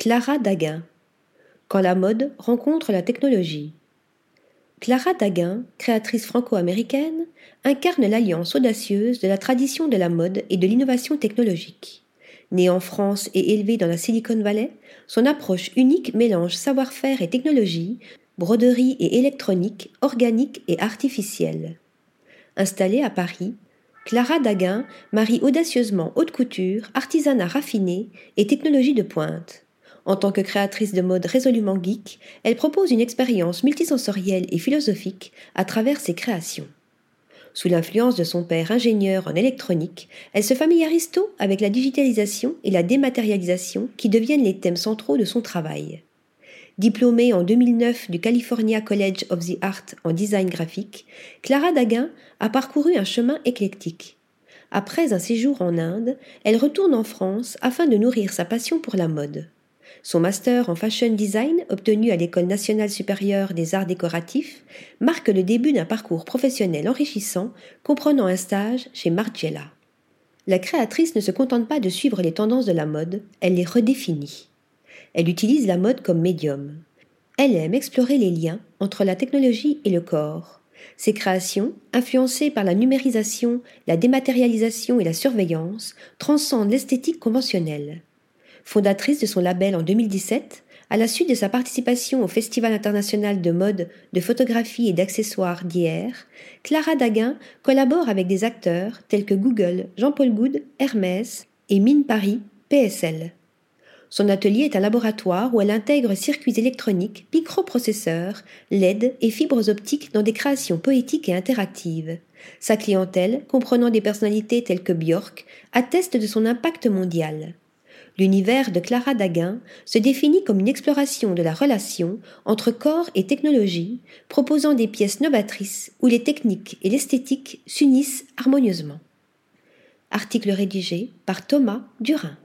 Clara Daguin. Quand la mode rencontre la technologie. Clara Daguin, créatrice franco-américaine, incarne l'alliance audacieuse de la tradition de la mode et de l'innovation technologique. Née en France et élevée dans la Silicon Valley, son approche unique mélange savoir-faire et technologie, broderie et électronique, organique et artificielle. Installée à Paris, Clara Daguin marie audacieusement haute couture, artisanat raffiné et technologie de pointe. En tant que créatrice de mode résolument geek, elle propose une expérience multisensorielle et philosophique à travers ses créations. Sous l'influence de son père ingénieur en électronique, elle se familiarise tôt avec la digitalisation et la dématérialisation qui deviennent les thèmes centraux de son travail. Diplômée en 2009 du California College of the Art en design graphique, Clara Daguin a parcouru un chemin éclectique. Après un séjour en Inde, elle retourne en France afin de nourrir sa passion pour la mode. Son master en fashion design, obtenu à l'École nationale supérieure des arts décoratifs, marque le début d'un parcours professionnel enrichissant, comprenant un stage chez Margiela. La créatrice ne se contente pas de suivre les tendances de la mode, elle les redéfinit. Elle utilise la mode comme médium. Elle aime explorer les liens entre la technologie et le corps. Ses créations, influencées par la numérisation, la dématérialisation et la surveillance, transcendent l'esthétique conventionnelle. Fondatrice de son label en 2017, à la suite de sa participation au Festival international de mode, de photographie et d'accessoires d'hier, Clara Daguin collabore avec des acteurs tels que Google, Jean-Paul Goud, Hermès et Mine Paris, PSL. Son atelier est un laboratoire où elle intègre circuits électroniques, microprocesseurs, LED et fibres optiques dans des créations poétiques et interactives. Sa clientèle, comprenant des personnalités telles que Björk, atteste de son impact mondial. L'univers de Clara Daguin se définit comme une exploration de la relation entre corps et technologie, proposant des pièces novatrices où les techniques et l'esthétique s'unissent harmonieusement. Article rédigé par Thomas Durin.